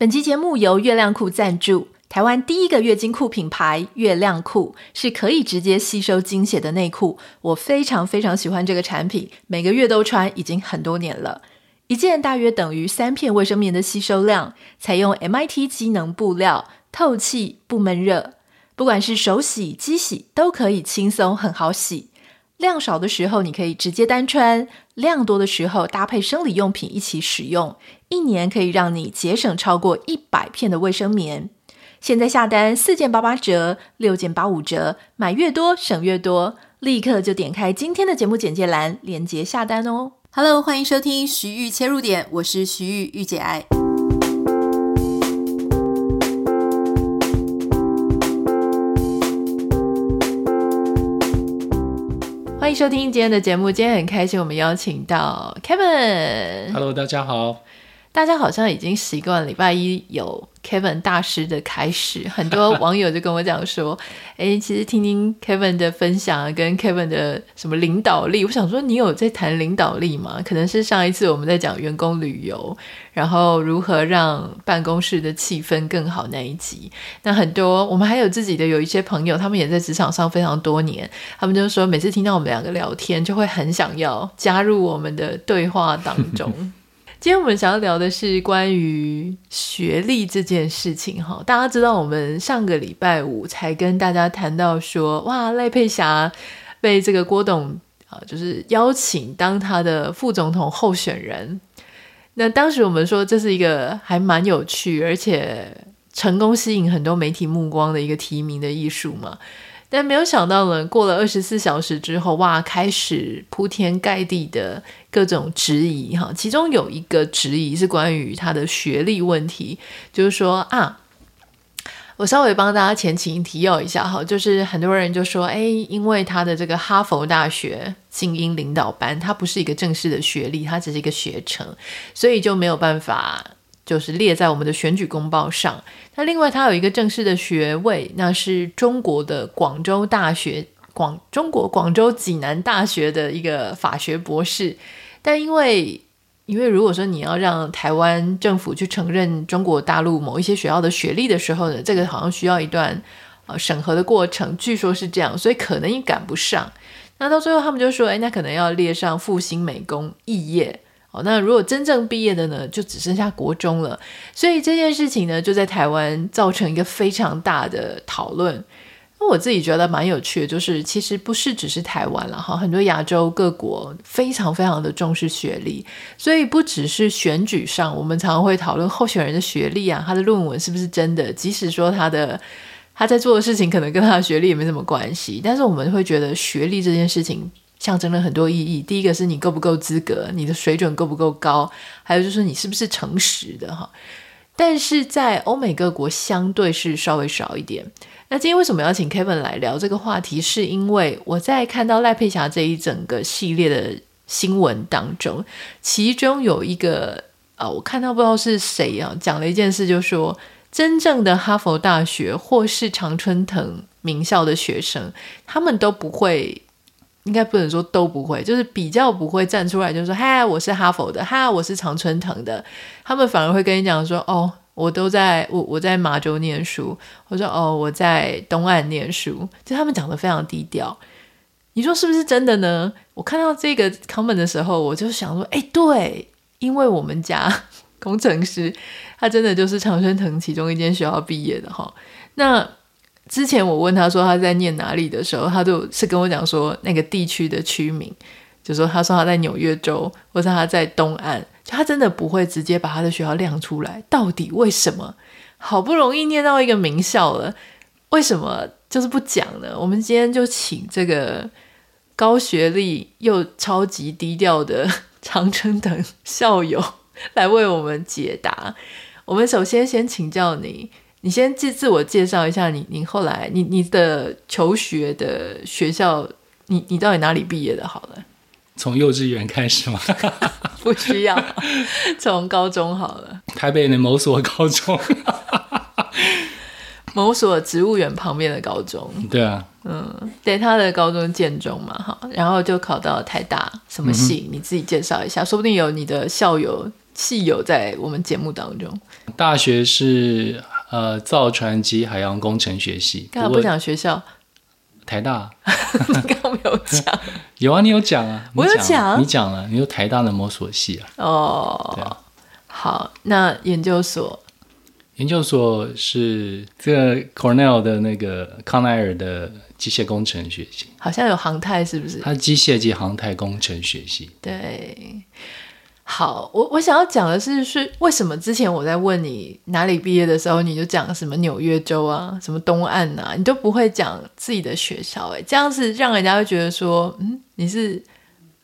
本期节目由月亮裤赞助。台湾第一个月经裤品牌月亮裤是可以直接吸收经血的内裤，我非常非常喜欢这个产品，每个月都穿，已经很多年了。一件大约等于三片卫生棉的吸收量，采用 MIT 机能布料，透气不闷热，不管是手洗、机洗都可以轻松很好洗。量少的时候你可以直接单穿，量多的时候搭配生理用品一起使用，一年可以让你节省超过一百片的卫生棉。现在下单四件八八折，六件八五折，买越多省越多，立刻就点开今天的节目简介栏，链接下单哦。Hello，欢迎收听徐玉切入点，我是徐玉，御姐爱。欢迎收听今天的节目，今天很开心，我们邀请到 Kevin。Hello，大家好。大家好像已经习惯礼拜一有 Kevin 大师的开始，很多网友就跟我讲说：“ 哎，其实听听 Kevin 的分享，跟 Kevin 的什么领导力，我想说你有在谈领导力吗？可能是上一次我们在讲员工旅游，然后如何让办公室的气氛更好那一集。那很多我们还有自己的有一些朋友，他们也在职场上非常多年，他们就说每次听到我们两个聊天，就会很想要加入我们的对话当中。”今天我们想要聊的是关于学历这件事情哈。大家知道，我们上个礼拜五才跟大家谈到说，哇，赖佩霞被这个郭董啊，就是邀请当他的副总统候选人。那当时我们说，这是一个还蛮有趣，而且成功吸引很多媒体目光的一个提名的艺术嘛。但没有想到呢，过了二十四小时之后，哇，开始铺天盖地的各种质疑哈。其中有一个质疑是关于他的学历问题，就是说啊，我稍微帮大家前情提要一下哈，就是很多人就说，哎，因为他的这个哈佛大学精英领导班，他不是一个正式的学历，他只是一个学程，所以就没有办法。就是列在我们的选举公报上。那另外，他有一个正式的学位，那是中国的广州大学广中国广州济南大学的一个法学博士。但因为因为如果说你要让台湾政府去承认中国大陆某一些学校的学历的时候呢，这个好像需要一段呃审核的过程，据说是这样，所以可能也赶不上。那到最后，他们就说：“哎，那可能要列上复兴美工肄业。”哦，那如果真正毕业的呢，就只剩下国中了。所以这件事情呢，就在台湾造成一个非常大的讨论。那我自己觉得蛮有趣的，就是其实不是只是台湾了哈，很多亚洲各国非常非常的重视学历，所以不只是选举上，我们常常会讨论候选人的学历啊，他的论文是不是真的，即使说他的他在做的事情可能跟他的学历也没什么关系，但是我们会觉得学历这件事情。象征了很多意义。第一个是你够不够资格，你的水准够不够高，还有就是你是不是诚实的哈。但是在欧美各国相对是稍微少一点。那今天为什么要请 Kevin 来聊这个话题？是因为我在看到赖佩霞这一整个系列的新闻当中，其中有一个啊，我看到不知道是谁啊，讲了一件事，就说真正的哈佛大学或是常春藤名校的学生，他们都不会。应该不能说都不会，就是比较不会站出来，就说：“嗨，我是哈佛的，嗨，我是常春藤的。”他们反而会跟你讲说：“哦，我都在我我在马州念书。”我说：“哦，我在东岸念书。”就他们讲得非常低调。你说是不是真的呢？我看到这个 comment 的时候，我就想说：“哎，对，因为我们家工程师他真的就是常春藤其中一间学校毕业的哈。”那。之前我问他说他在念哪里的时候，他就是跟我讲说那个地区的区名，就说他说他在纽约州，或者他在东岸，就他真的不会直接把他的学校亮出来。到底为什么？好不容易念到一个名校了，为什么就是不讲呢？我们今天就请这个高学历又超级低调的长春藤校友来为我们解答。我们首先先请教你。你先自自我介绍一下你，你你后来你你的求学的学校，你你到底哪里毕业的？好了，从幼稚园开始吗？不需要，从高中好了。台北的某所高中，某所植物园旁边的高中。对啊，嗯，对，他的高中建中嘛，哈，然后就考到台大什么系？嗯、你自己介绍一下，说不定有你的校友戏友在我们节目当中。大学是呃造船及海洋工程学系。刚刚不讲学校？台大。你刚刚没有讲？有啊，你有讲啊，我有讲，你讲了，你有台大的摩索系啊。哦，对啊。好，那研究所？研究所是这个 Cornell 的那个康奈尔的机械工程学系，好像有航太，是不是？它机械及航太工程学系。对。好，我我想要讲的是，是为什么之前我在问你哪里毕业的时候，你就讲什么纽约州啊，什么东岸啊，你都不会讲自己的学校，哎，这样子让人家会觉得说，嗯，你是。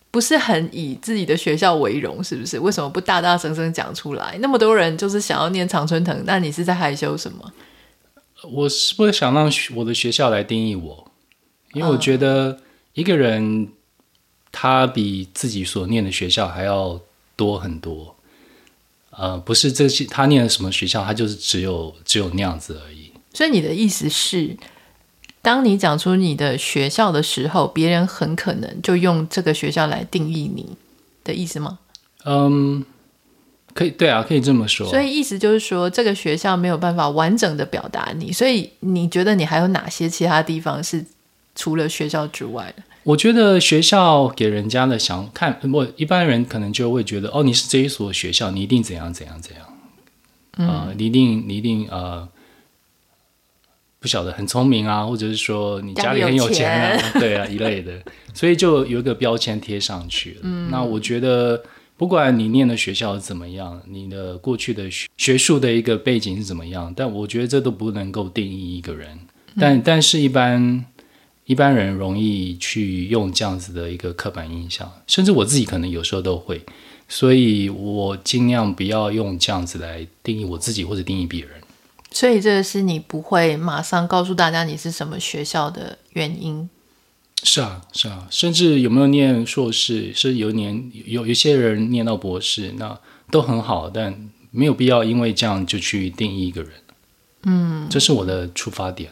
不是很以自己的学校为荣，是不是？为什么不大大声声讲出来？那么多人就是想要念常春藤，那你是在害羞什么？我是不是想让我的学校来定义我？因为我觉得一个人他比自己所念的学校还要多很多。呃，不是这些他念的什么学校，他就是只有只有那样子而已。所以你的意思是？当你讲出你的学校的时候，别人很可能就用这个学校来定义你的意思吗？嗯，可以，对啊，可以这么说。所以意思就是说，这个学校没有办法完整的表达你。所以你觉得你还有哪些其他地方是除了学校之外的？我觉得学校给人家的想看，我一般人可能就会觉得，哦，你是这一所学校，你一定怎样怎样怎样，嗯、呃，你一定你一定呃。不晓得很聪明啊，或者是说你家里很有钱啊，钱 对啊一类的，所以就有一个标签贴上去了。嗯，那我觉得不管你念的学校怎么样，你的过去的学学术的一个背景是怎么样，但我觉得这都不能够定义一个人。但、嗯、但是一般一般人容易去用这样子的一个刻板印象，甚至我自己可能有时候都会，所以我尽量不要用这样子来定义我自己或者定义别人。所以这个是你不会马上告诉大家你是什么学校的原因。是啊，是啊，甚至有没有念硕士，是有年有有些人念到博士，那都很好，但没有必要因为这样就去定义一个人。嗯，这是我的出发点。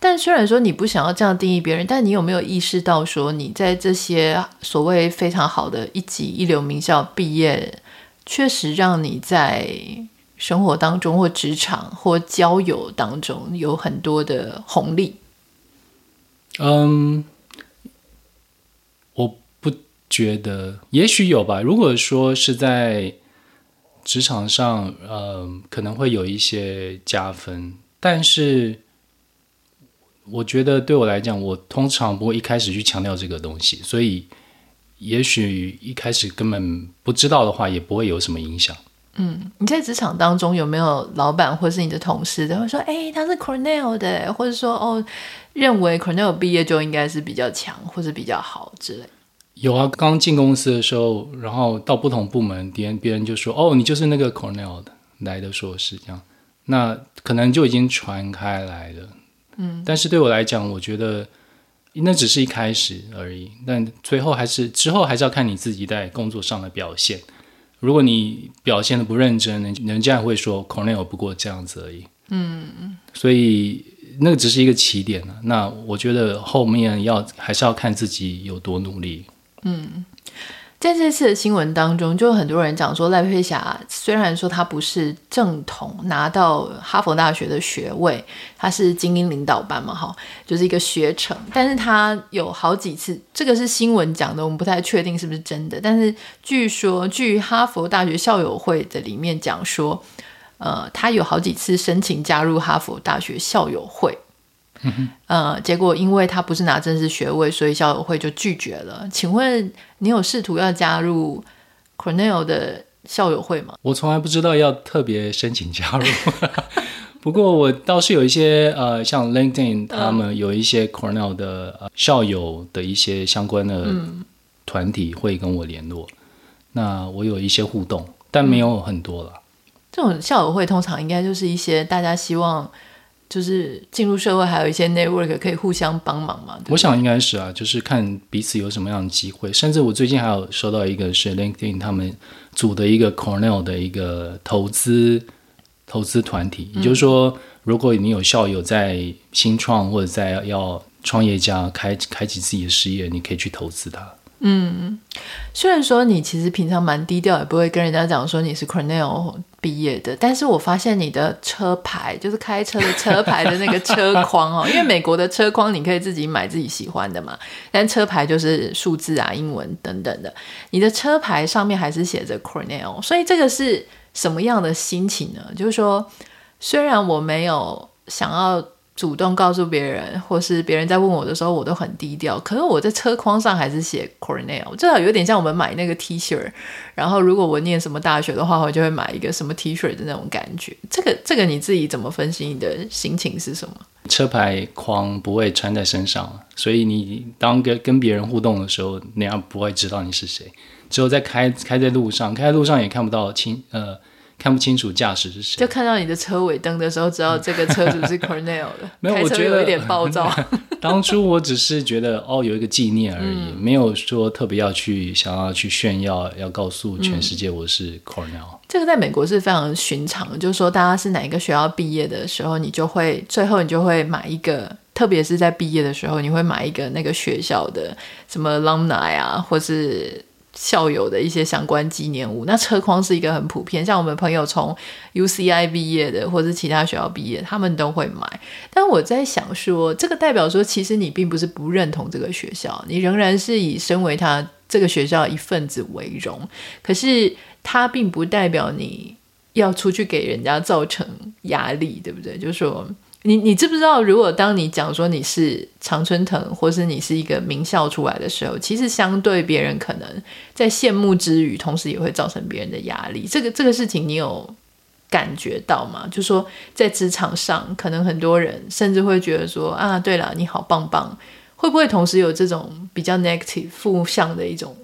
但虽然说你不想要这样定义别人，但你有没有意识到说你在这些所谓非常好的一级一流名校毕业，确实让你在。生活当中，或职场，或交友当中，有很多的红利。嗯，我不觉得，也许有吧。如果说是在职场上，嗯，可能会有一些加分。但是，我觉得对我来讲，我通常不会一开始去强调这个东西。所以，也许一开始根本不知道的话，也不会有什么影响。嗯，你在职场当中有没有老板或是你的同事都会说，哎，他是 Cornell 的，或者说哦，认为 Cornell 毕业就应该是比较强或者比较好之类？有啊，刚进公司的时候，然后到不同部门，别人别人就说，哦，你就是那个 Cornell 的来的硕士，这样，那可能就已经传开来了。嗯，但是对我来讲，我觉得那只是一开始而已，但最后还是之后还是要看你自己在工作上的表现。如果你表现的不认真，人人家会说 Cornell 不过这样子而已。嗯，所以那个只是一个起点了。那我觉得后面要还是要看自己有多努力。嗯。在这次的新闻当中，就很多人讲说赖佩霞虽然说他不是正统拿到哈佛大学的学位，他是精英领导班嘛，哈，就是一个学程，但是他有好几次，这个是新闻讲的，我们不太确定是不是真的，但是据说据哈佛大学校友会的里面讲说，呃，他有好几次申请加入哈佛大学校友会。嗯、呃，结果因为他不是拿正式学位，所以校友会就拒绝了。请问你有试图要加入 Cornell 的校友会吗？我从来不知道要特别申请加入，不过我倒是有一些呃，像 LinkedIn 他们有一些 Cornell 的、呃、校友的一些相关的团体会跟我联络，嗯、那我有一些互动，但没有很多了。这种校友会通常应该就是一些大家希望。就是进入社会，还有一些 network 可以互相帮忙嘛？我想应该是啊，就是看彼此有什么样的机会。甚至我最近还有收到一个是 LinkedIn 他们组的一个 Cornell 的一个投资投资团体，也就是说，如果你有校友在新创或者在要创业家开开启自己的事业，你可以去投资他。嗯，虽然说你其实平常蛮低调，也不会跟人家讲说你是 Cornell 毕业的，但是我发现你的车牌，就是开车的车牌的那个车框哦，因为美国的车框你可以自己买自己喜欢的嘛，但车牌就是数字啊、英文等等的，你的车牌上面还是写着 Cornell，所以这个是什么样的心情呢？就是说，虽然我没有想要。主动告诉别人，或是别人在问我的时候，我都很低调。可是我在车框上还是写 Cornell，至少有点像我们买那个 T 恤。然后如果我念什么大学的话，我就会买一个什么 T 恤的那种感觉。这个这个你自己怎么分析？你的心情是什么？车牌框不会穿在身上，所以你当跟跟别人互动的时候，那样不会知道你是谁。只有在开开在路上，开在路上也看不到清呃。看不清楚驾驶是谁，就看到你的车尾灯的时候，知道这个车主是 Cornell 的。没有，我觉得有一点暴躁。当初我只是觉得哦，有一个纪念而已，嗯、没有说特别要去想要去炫耀，要告诉全世界我是 Cornell。嗯、这个在美国是非常寻常的，就是说大家是哪一个学校毕业的时候，你就会最后你就会买一个，特别是在毕业的时候，你会买一个那个学校的什么 alumni 啊，或是。校友的一些相关纪念物，那车框是一个很普遍，像我们朋友从 UCI 毕业的，或是其他学校毕业，他们都会买。但我在想说，这个代表说，其实你并不是不认同这个学校，你仍然是以身为他这个学校一份子为荣。可是，它并不代表你要出去给人家造成压力，对不对？就是说。你你知不知道，如果当你讲说你是常春藤，或是你是一个名校出来的时候，其实相对别人可能在羡慕之余，同时也会造成别人的压力。这个这个事情你有感觉到吗？就说在职场上，可能很多人甚至会觉得说啊，对了，你好棒棒，会不会同时有这种比较 negative 负向的一种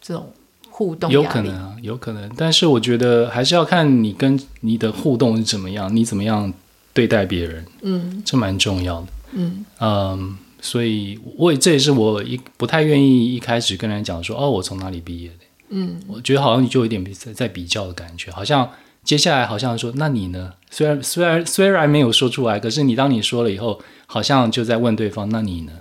这种互动？有可能啊，有可能。但是我觉得还是要看你跟你的互动是怎么样，你怎么样。对待别人，嗯，这蛮重要的，嗯嗯，所以我也这也是我一不太愿意一开始跟人讲说，哦，我从哪里毕业的，嗯，我觉得好像你就有点在在比较的感觉，好像接下来好像说，那你呢？虽然虽然虽然没有说出来，可是你当你说了以后，好像就在问对方，那你呢？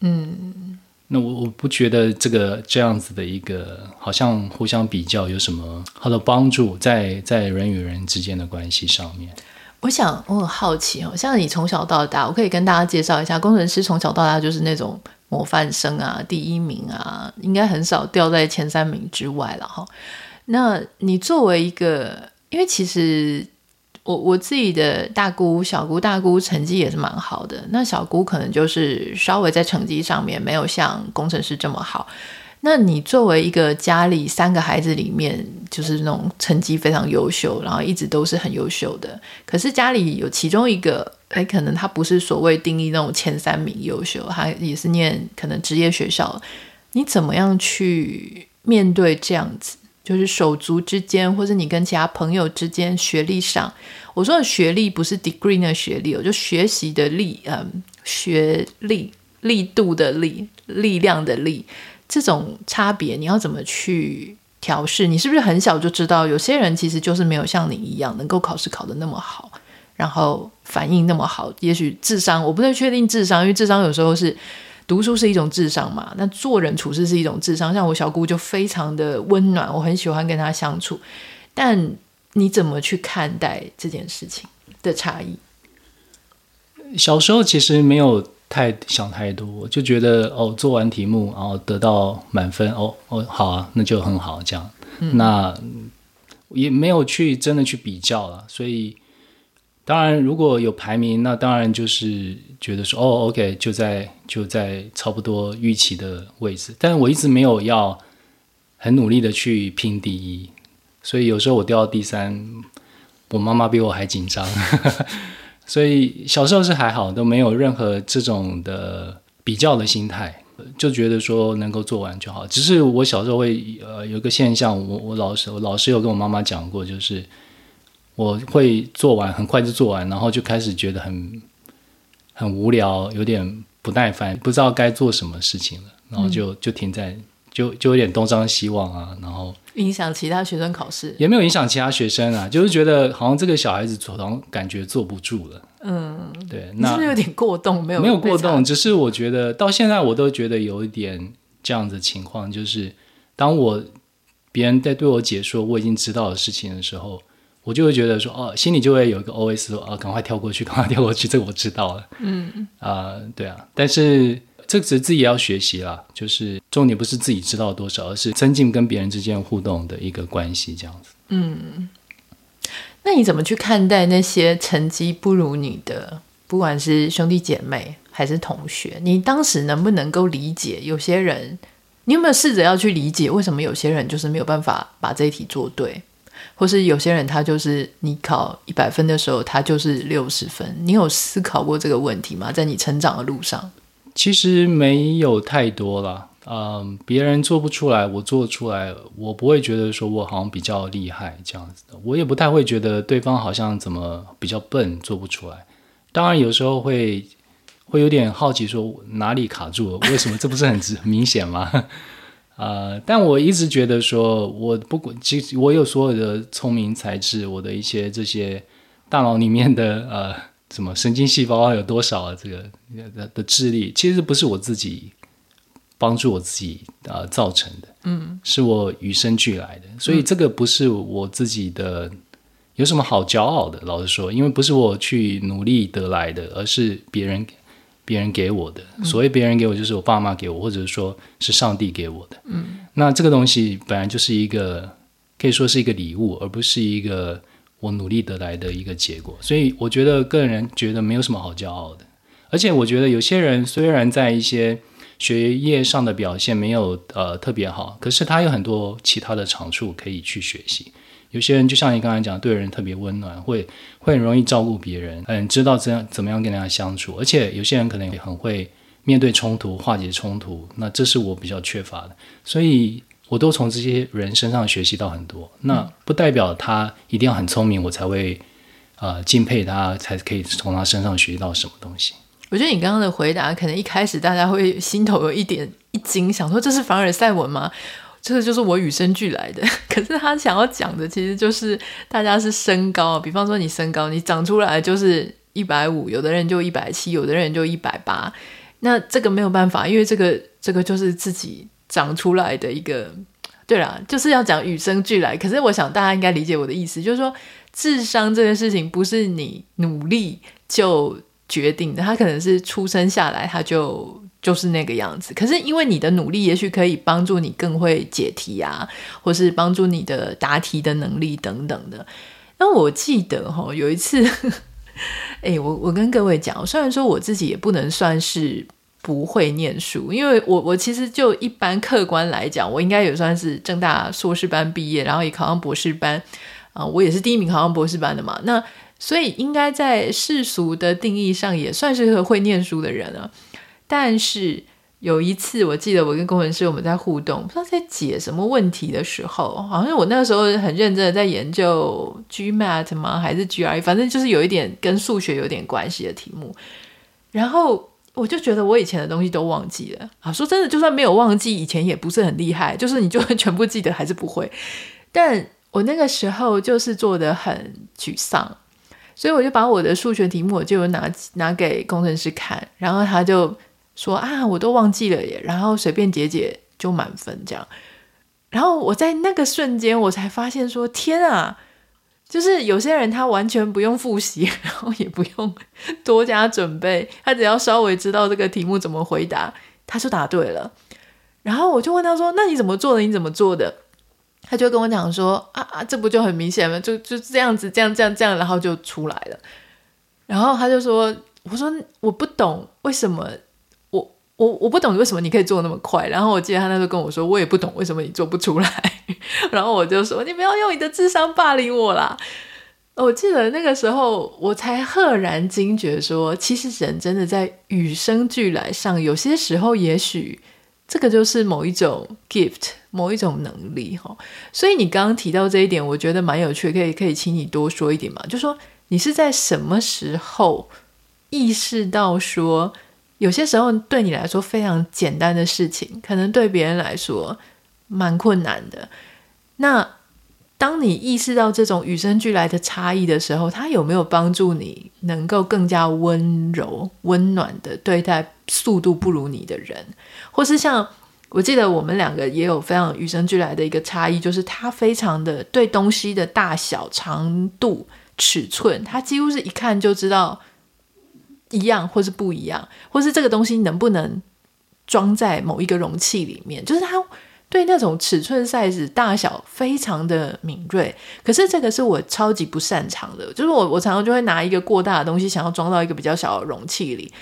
嗯，那我我不觉得这个这样子的一个好像互相比较有什么好的帮助在，在在人与人之间的关系上面。我想，我很好奇哦，像你从小到大，我可以跟大家介绍一下，工程师从小到大就是那种模范生啊，第一名啊，应该很少掉在前三名之外了哈。那你作为一个，因为其实我我自己的大姑、小姑、大姑成绩也是蛮好的，那小姑可能就是稍微在成绩上面没有像工程师这么好。那你作为一个家里三个孩子里面，就是那种成绩非常优秀，然后一直都是很优秀的。可是家里有其中一个，哎，可能他不是所谓定义那种前三名优秀，他也是念可能职业学校。你怎么样去面对这样子？就是手足之间，或是你跟其他朋友之间，学历上，我说的学历不是 degree 的学历，我就学习的力，嗯，学历力度的力，力量的力。这种差别你要怎么去调试？你是不是很小就知道有些人其实就是没有像你一样能够考试考得那么好，然后反应那么好？也许智商，我不太确定智商，因为智商有时候是读书是一种智商嘛，那做人处事是一种智商。像我小姑就非常的温暖，我很喜欢跟她相处。但你怎么去看待这件事情的差异？小时候其实没有。太想太多，就觉得哦，做完题目然后得到满分，哦哦，好啊，那就很好，这样，嗯、那也没有去真的去比较了。所以，当然如果有排名，那当然就是觉得说，哦，OK，就在就在差不多预期的位置。但是我一直没有要很努力的去拼第一，所以有时候我掉到第三，我妈妈比我还紧张。所以小时候是还好，都没有任何这种的比较的心态，就觉得说能够做完就好。只是我小时候会呃有个现象，我我老师我老师有跟我妈妈讲过，就是我会做完很快就做完，然后就开始觉得很很无聊，有点不耐烦，不知道该做什么事情了，然后就就停在就就有点东张西望啊，然后。影响其他学生考试，也没有影响其他学生啊，就是觉得好像这个小孩子好像感觉坐不住了。嗯，对，那是不是有点过动？没有，没有过动，只是我觉得到现在我都觉得有一点这样子情况，就是当我别人在对我解说我已经知道的事情的时候，我就会觉得说，哦，心里就会有一个 OS 说，啊，赶快跳过去，赶快跳过去，这个我知道了。嗯啊、呃，对啊，但是这个是自己要学习啦，就是重点不是自己知道多少，而是增进跟别人之间互动的一个关系，这样子。嗯，那你怎么去看待那些成绩不如你的，不管是兄弟姐妹还是同学？你当时能不能够理解有些人？你有没有试着要去理解为什么有些人就是没有办法把这一题做对？或是有些人他就是你考一百分的时候，他就是六十分。你有思考过这个问题吗？在你成长的路上，其实没有太多了。嗯，别人做不出来，我做出来，我不会觉得说我好像比较厉害这样子的。我也不太会觉得对方好像怎么比较笨，做不出来。当然有时候会会有点好奇，说哪里卡住了？为什么？这不是很明显吗？呃，但我一直觉得说，我不管，其实我有所有的聪明才智，我的一些这些大脑里面的呃什么神经细胞有多少啊？这个的的智力，其实不是我自己帮助我自己啊、呃、造成的，嗯，是我与生俱来的，所以这个不是我自己的有什么好骄傲的。老实说，因为不是我去努力得来的，而是别人。别人给我的，所谓别人给我，就是我爸妈给我，或者说是上帝给我的。嗯，那这个东西本来就是一个，可以说是一个礼物，而不是一个我努力得来的一个结果。所以我觉得个人觉得没有什么好骄傲的。而且我觉得有些人虽然在一些学业上的表现没有呃特别好，可是他有很多其他的长处可以去学习。有些人就像你刚才讲，对人特别温暖，会会很容易照顾别人，嗯，知道怎样怎么样跟大家相处。而且有些人可能也很会面对冲突、化解冲突，那这是我比较缺乏的，所以我都从这些人身上学习到很多。那不代表他一定要很聪明，我才会呃敬佩他，才可以从他身上学习到什么东西。我觉得你刚刚的回答，可能一开始大家会心头有一点一惊，想说这是凡尔赛文吗？这个就是我与生俱来的，可是他想要讲的其实就是大家是身高，比方说你身高，你长出来就是一百五，有的人就一百七，有的人就一百八，那这个没有办法，因为这个这个就是自己长出来的一个，对啦，就是要讲与生俱来。可是我想大家应该理解我的意思，就是说智商这件事情不是你努力就决定的，他可能是出生下来他就。就是那个样子，可是因为你的努力，也许可以帮助你更会解题啊，或是帮助你的答题的能力等等的。那我记得哈，有一次，哎，我我跟各位讲，虽然说我自己也不能算是不会念书，因为我我其实就一般客观来讲，我应该也算是正大硕士班毕业，然后也考上博士班啊，我也是第一名考上博士班的嘛。那所以应该在世俗的定义上，也算是个会念书的人啊。但是有一次，我记得我跟工程师我们在互动，不知道在解什么问题的时候，好像我那个时候很认真的在研究 GMAT 吗？还是 GRE？反正就是有一点跟数学有点关系的题目。然后我就觉得我以前的东西都忘记了啊！说真的，就算没有忘记，以前也不是很厉害，就是你就会全部记得还是不会。但我那个时候就是做得很沮丧，所以我就把我的数学题目就拿拿给工程师看，然后他就。说啊，我都忘记了耶，然后随便解解就满分这样。然后我在那个瞬间，我才发现说，天啊，就是有些人他完全不用复习，然后也不用多加准备，他只要稍微知道这个题目怎么回答，他就答对了。然后我就问他说：“那你怎么做的？你怎么做的？”他就跟我讲说：“啊啊，这不就很明显吗？就就这样子，这样这样这样，然后就出来了。”然后他就说：“我说我不懂为什么。”我我不懂为什么你可以做那么快，然后我记得他那时候跟我说，我也不懂为什么你做不出来，然后我就说，你不要用你的智商霸凌我啦。我记得那个时候我才赫然惊觉说，其实人真的在与生俱来上，有些时候也许这个就是某一种 gift，某一种能力哈。所以你刚刚提到这一点，我觉得蛮有趣，可以可以请你多说一点嘛？就说你是在什么时候意识到说？有些时候对你来说非常简单的事情，可能对别人来说蛮困难的。那当你意识到这种与生俱来的差异的时候，它有没有帮助你能够更加温柔、温暖的对待速度不如你的人，或是像我记得我们两个也有非常与生俱来的一个差异，就是他非常的对东西的大小、长度、尺寸，他几乎是一看就知道一样或是不一样，或是这个东西能不能装在某一个容器里面，就是他对那种尺寸、size、大小非常的敏锐。可是这个是我超级不擅长的，就是我我常常就会拿一个过大的东西，想要装到一个比较小的容器里。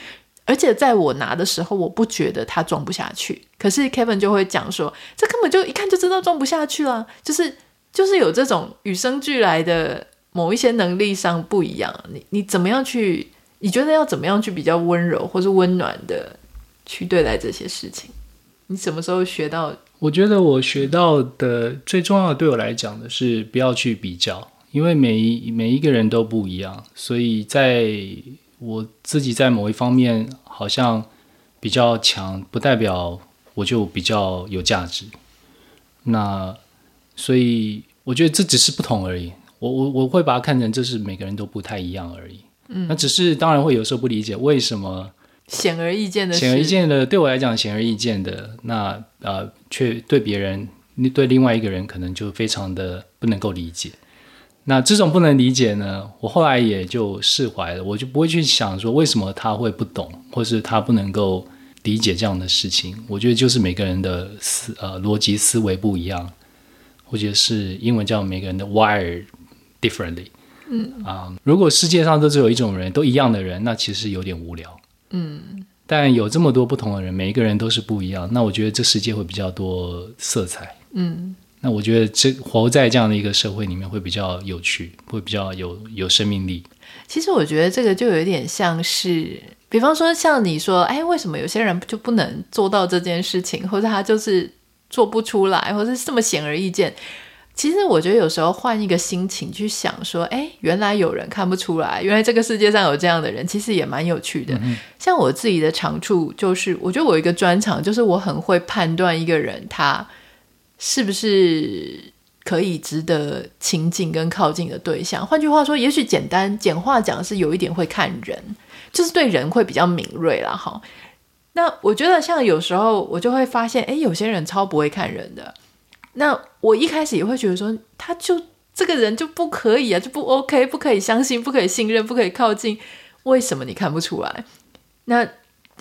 而且在我拿的时候，我不觉得它装不下去。可是 Kevin 就会讲说，这根本就一看就知道装不下去了。就是就是有这种与生俱来的某一些能力上不一样。你你怎么样去？你觉得要怎么样去比较温柔或是温暖的去对待这些事情？你什么时候学到？我觉得我学到的最重要的，对我来讲的是不要去比较，因为每一每一个人都不一样，所以在。我自己在某一方面好像比较强，不代表我就比较有价值。那所以我觉得这只是不同而已。我我我会把它看成这是每个人都不太一样而已。嗯，那只是当然会有时候不理解为什么显而易见的显而易见的对我来讲显而易见的那呃却对别人对另外一个人可能就非常的不能够理解。那这种不能理解呢，我后来也就释怀了，我就不会去想说为什么他会不懂，或是他不能够理解这样的事情。我觉得就是每个人的思呃逻辑思维不一样，或者是英文叫每个人的 wired differently。嗯啊、呃，如果世界上都只有一种人，都一样的人，那其实有点无聊。嗯，但有这么多不同的人，每一个人都是不一样，那我觉得这世界会比较多色彩。嗯。那我觉得这活在这样的一个社会里面会比较有趣，会比较有有生命力。其实我觉得这个就有点像是，比方说像你说，哎，为什么有些人就不能做到这件事情，或者他就是做不出来，或者是这么显而易见？其实我觉得有时候换一个心情去想，说，哎，原来有人看不出来，原来这个世界上有这样的人，其实也蛮有趣的。像我自己的长处就是，我觉得我有一个专长就是我很会判断一个人他。是不是可以值得亲近跟靠近的对象？换句话说，也许简单简化讲是有一点会看人，就是对人会比较敏锐啦。哈，那我觉得像有时候我就会发现，诶，有些人超不会看人的。那我一开始也会觉得说，他就这个人就不可以啊，就不 OK，不可以相信，不可以信任，不可以靠近。为什么你看不出来？那。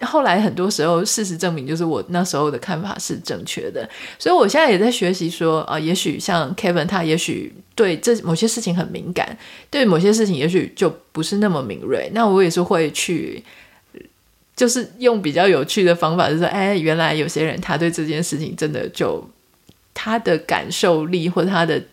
后来很多时候，事实证明，就是我那时候的看法是正确的。所以我现在也在学习说，啊、也许像 Kevin，他也许对这某些事情很敏感，对某些事情也许就不是那么敏锐。那我也是会去，就是用比较有趣的方法，就是说，哎，原来有些人他对这件事情真的就他的感受力或者他的。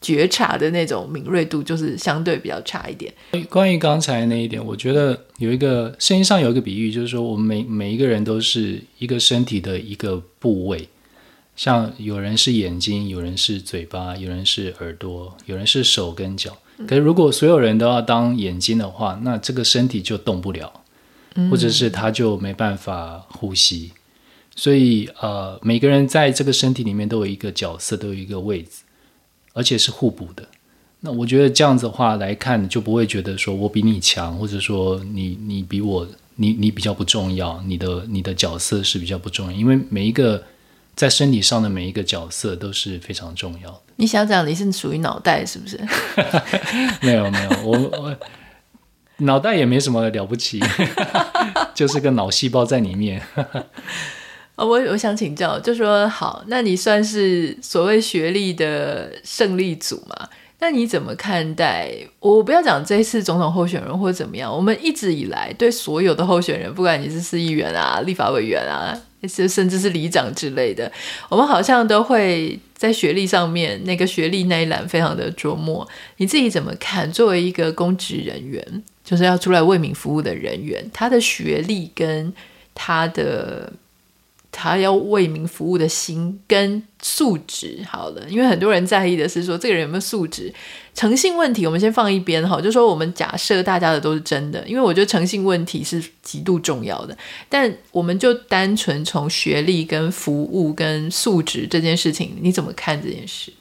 觉察的那种敏锐度就是相对比较差一点。关于刚才那一点，我觉得有一个声音上有一个比喻，就是说我们每每一个人都是一个身体的一个部位，像有人是眼睛，有人是嘴巴，有人是耳朵，有人是手跟脚。可是如果所有人都要当眼睛的话，那这个身体就动不了，或者是他就没办法呼吸。所以呃，每个人在这个身体里面都有一个角色，都有一个位置。而且是互补的，那我觉得这样子的话来看，就不会觉得说我比你强，或者说你你比我你你比较不重要，你的你的角色是比较不重要，因为每一个在身体上的每一个角色都是非常重要的。你想讲你是属于脑袋是不是？没有没有，我我脑袋也没什么了不起，就是个脑细胞在里面。哦，我我想请教，就说好，那你算是所谓学历的胜利组嘛？那你怎么看待？我不要讲这一次总统候选人或怎么样，我们一直以来对所有的候选人，不管你是市议员啊、立法委员啊，甚至是里长之类的，我们好像都会在学历上面那个学历那一栏非常的琢磨。你自己怎么看？作为一个公职人员，就是要出来为民服务的人员，他的学历跟他的。他要为民服务的心跟素质好了，因为很多人在意的是说这个人有没有素质、诚信问题。我们先放一边哈，就说我们假设大家的都是真的，因为我觉得诚信问题是极度重要的。但我们就单纯从学历跟服务跟素质这件事情，你怎么看这件事？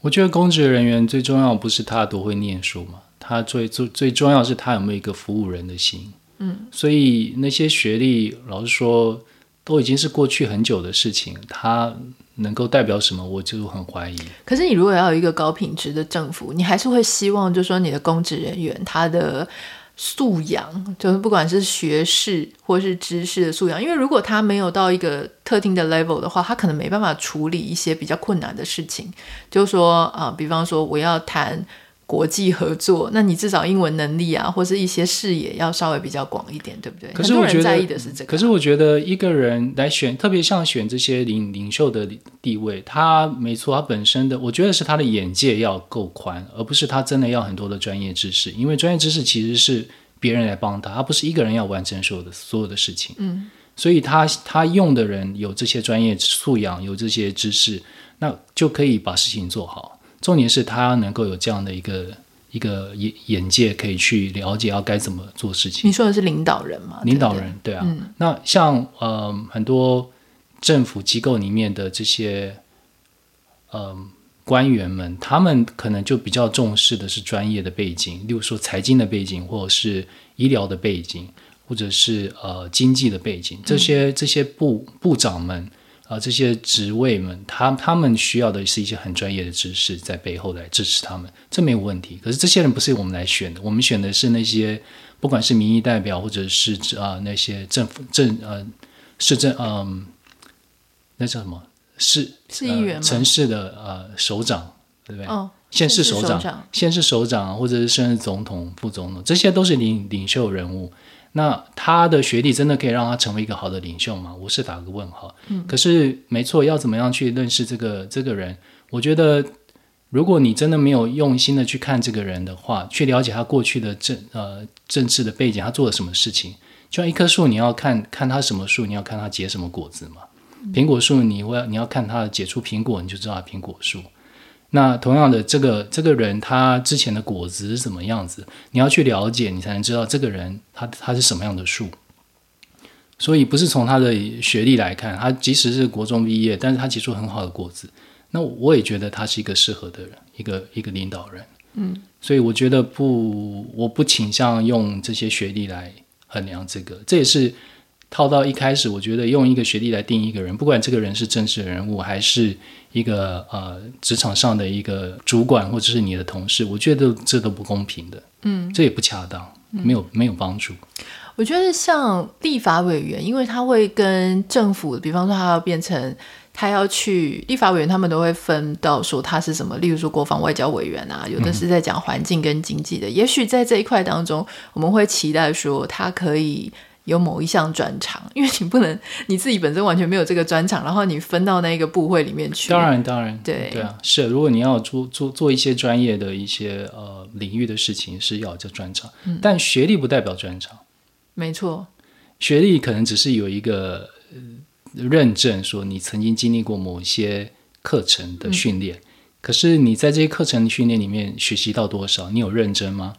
我觉得公职人员最重要不是他多会念书嘛，他最最最重要是他有没有一个服务人的心。嗯，所以那些学历，老实说。都已经是过去很久的事情，它能够代表什么，我就很怀疑。可是你如果要有一个高品质的政府，你还是会希望，就是说你的公职人员他的素养，就是不管是学识或是知识的素养，因为如果他没有到一个特定的 level 的话，他可能没办法处理一些比较困难的事情。就是说啊、比方说我要谈。国际合作，那你至少英文能力啊，或是一些视野要稍微比较广一点，对不对？可是我觉得，很多人在意的是这个。可是我觉得一个人来选，特别像选这些领领袖的地位，他没错，他本身的，我觉得是他的眼界要够宽，而不是他真的要很多的专业知识，因为专业知识其实是别人来帮他，他不是一个人要完成所有的所有的事情。嗯，所以他他用的人有这些专业素养，有这些知识，那就可以把事情做好。重点是他能够有这样的一个一个眼眼界，可以去了解要该怎么做事情。你说的是领导人吗？领导人，对，啊。嗯、那像呃很多政府机构里面的这些呃官员们，他们可能就比较重视的是专业的背景，例如说财经的背景，或者是医疗的背景，或者是呃经济的背景。这些这些部部长们。啊，这些职位们，他他们需要的是一些很专业的知识在背后来支持他们，这没有问题。可是这些人不是我们来选的，我们选的是那些不管是民意代表或者是啊、呃、那些政府政呃市政嗯、呃，那叫什么市市议员、呃、城市的呃首长对不对？哦，县市首长、县市首长或者是甚至总统、副总统，这些都是领领袖人物。那他的学历真的可以让他成为一个好的领袖吗？我是打个问号。嗯，可是没错，要怎么样去认识这个这个人？我觉得，如果你真的没有用心的去看这个人的话，去了解他过去的政呃政治的背景，他做了什么事情？就像一棵树，你要看看它什么树，你要看它结什么果子嘛。苹果树，你会你要看它结出苹果，你就知道苹果树。那同样的，这个这个人他之前的果子是怎么样子？你要去了解，你才能知道这个人他他是什么样的树。所以不是从他的学历来看，他即使是国中毕业，但是他结出很好的果子，那我也觉得他是一个适合的人，一个一个领导人。嗯，所以我觉得不，我不倾向用这些学历来衡量这个，这也是。套到一开始，我觉得用一个学历来定义一个人，不管这个人是政治人物，还是一个呃职场上的一个主管，或者是你的同事，我觉得这都不公平的，嗯，这也不恰当，没有没有帮助。我觉得像立法委员，因为他会跟政府，比方说他要变成他要去立法委员，他们都会分到说他是什么，例如说国防外交委员啊，有的是在讲环境跟经济的，嗯、也许在这一块当中，我们会期待说他可以。有某一项专长，因为你不能你自己本身完全没有这个专长，然后你分到那个部会里面去。当然，当然，对对啊，是。如果你要做做做一些专业的一些呃领域的事情，是要这专长。嗯，但学历不代表专长。没错，学历可能只是有一个认证，说你曾经经历过某些课程的训练。嗯，可是你在这些课程的训练里面学习到多少？你有认真吗？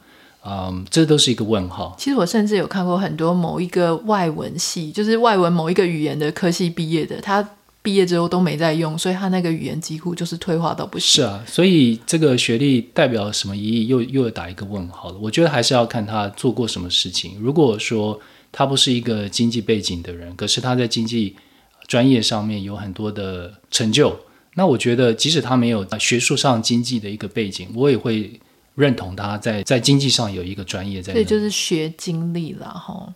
嗯，这都是一个问号。其实我甚至有看过很多某一个外文系，就是外文某一个语言的科系毕业的，他毕业之后都没在用，所以他那个语言几乎就是退化到不行。是啊，所以这个学历代表什么意义？又又打一个问号了。我觉得还是要看他做过什么事情。如果说他不是一个经济背景的人，可是他在经济专业上面有很多的成就，那我觉得即使他没有学术上经济的一个背景，我也会。认同他在在经济上有一个专业在，对就是学经历了哈。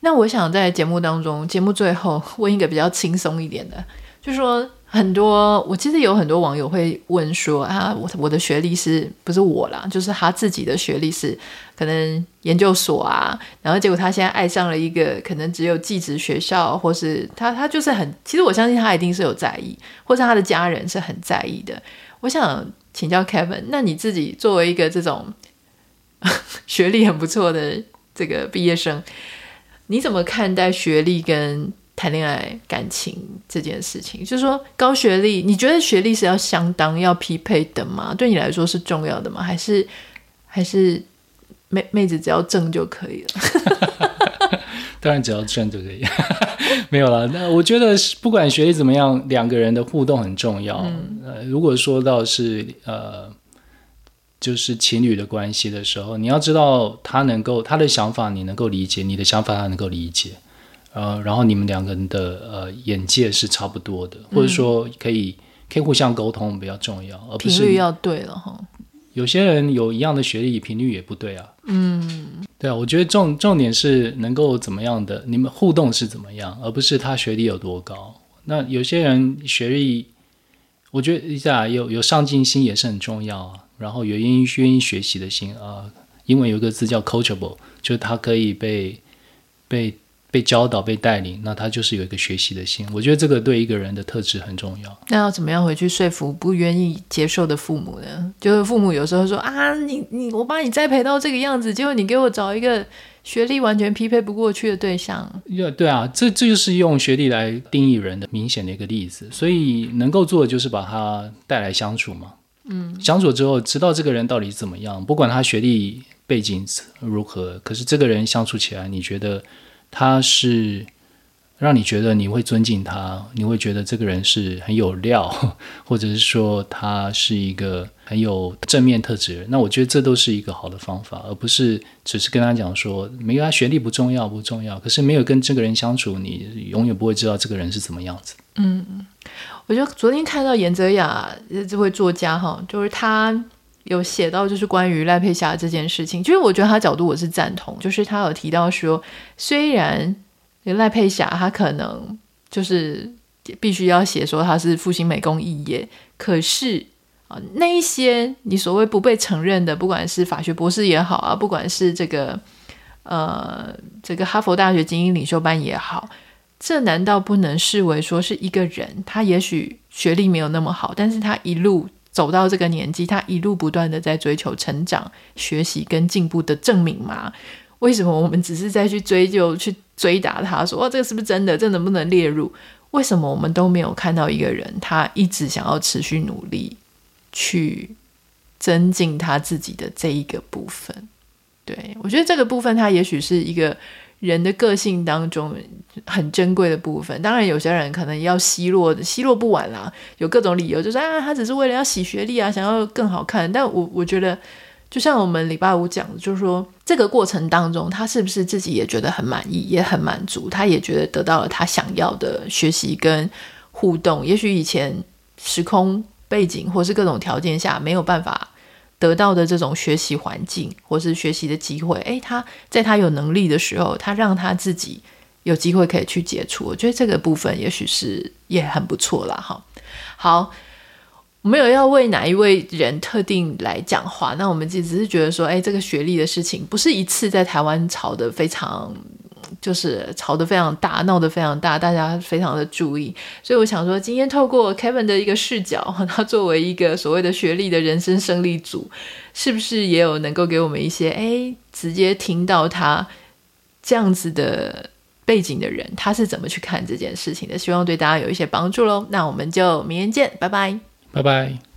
那我想在节目当中，节目最后问一个比较轻松一点的，就说很多我其实有很多网友会问说啊，我我的学历是不是我啦？就是他自己的学历是可能研究所啊，然后结果他现在爱上了一个可能只有技职学校，或是他他就是很，其实我相信他一定是有在意，或是他的家人是很在意的。我想。请教 Kevin，那你自己作为一个这种 学历很不错的这个毕业生，你怎么看待学历跟谈恋爱感情这件事情？就是说，高学历，你觉得学历是要相当要匹配的吗？对你来说是重要的吗？还是还是妹妹子只要正就可以了？当然，只要正就可以，没有了。那我觉得，不管学历怎么样，两个人的互动很重要。嗯、呃，如果说到是呃，就是情侣的关系的时候，你要知道他能够他的想法，你能够理解；你的想法，他能够理解。呃，然后你们两个人的呃眼界是差不多的，或者说可以、嗯、可以互相沟通比较重要，而不是频率要对了哈。有些人有一样的学历，频率也不对啊。嗯，对啊，我觉得重重点是能够怎么样的，你们互动是怎么样，而不是他学历有多高。那有些人学历，我觉得一下有有上进心也是很重要啊。然后有愿意愿意学习的心啊，英文有个字叫 coachable，就是他可以被被。被教导、被带领，那他就是有一个学习的心。我觉得这个对一个人的特质很重要。那要怎么样回去说服不愿意接受的父母呢？就是父母有时候说啊，你你我把你栽培到这个样子，结果你给我找一个学历完全匹配不过去的对象。对啊，这这就是用学历来定义人的明显的一个例子。所以能够做的就是把他带来相处嘛。嗯，相处之后知道这个人到底怎么样，不管他学历背景如何，可是这个人相处起来，你觉得？他是让你觉得你会尊敬他，你会觉得这个人是很有料，或者是说他是一个很有正面特质的人。那我觉得这都是一个好的方法，而不是只是跟他讲说，没有他学历不重要，不重要。可是没有跟这个人相处，你永远不会知道这个人是怎么样子。嗯，我觉得昨天看到严泽雅这位作家哈，就是他有写到就是关于赖佩霞这件事情，其实我觉得他角度我是赞同，就是他有提到说，虽然。赖佩霞，她可能就是必须要写说她是复兴美工肄业，可是啊，那一些你所谓不被承认的，不管是法学博士也好啊，不管是这个呃这个哈佛大学精英领袖班也好，这难道不能视为说是一个人？他也许学历没有那么好，但是他一路走到这个年纪，他一路不断的在追求成长、学习跟进步的证明吗？为什么我们只是在去追究、去追打他，说：“哇，这个是不是真的？这能不能列入？”为什么我们都没有看到一个人，他一直想要持续努力去增进他自己的这一个部分？对，我觉得这个部分，他也许是一个人的个性当中很珍贵的部分。当然，有些人可能要奚落，奚落不完啦，有各种理由，就是啊，他只是为了要洗学历啊，想要更好看。但我我觉得。就像我们礼拜五讲的，就是说这个过程当中，他是不是自己也觉得很满意，也很满足，他也觉得得到了他想要的学习跟互动。也许以前时空背景或是各种条件下没有办法得到的这种学习环境或是学习的机会，诶，他在他有能力的时候，他让他自己有机会可以去接触。我觉得这个部分也许是也很不错啦。哈，好。没有要为哪一位人特定来讲话，那我们只只是觉得说，哎，这个学历的事情不是一次在台湾吵得非常，就是吵得非常大，闹得非常大，大家非常的注意。所以我想说，今天透过 Kevin 的一个视角，他作为一个所谓的学历的人生胜利组，是不是也有能够给我们一些，哎，直接听到他这样子的背景的人，他是怎么去看这件事情的？希望对大家有一些帮助喽。那我们就明天见，拜拜。拜拜。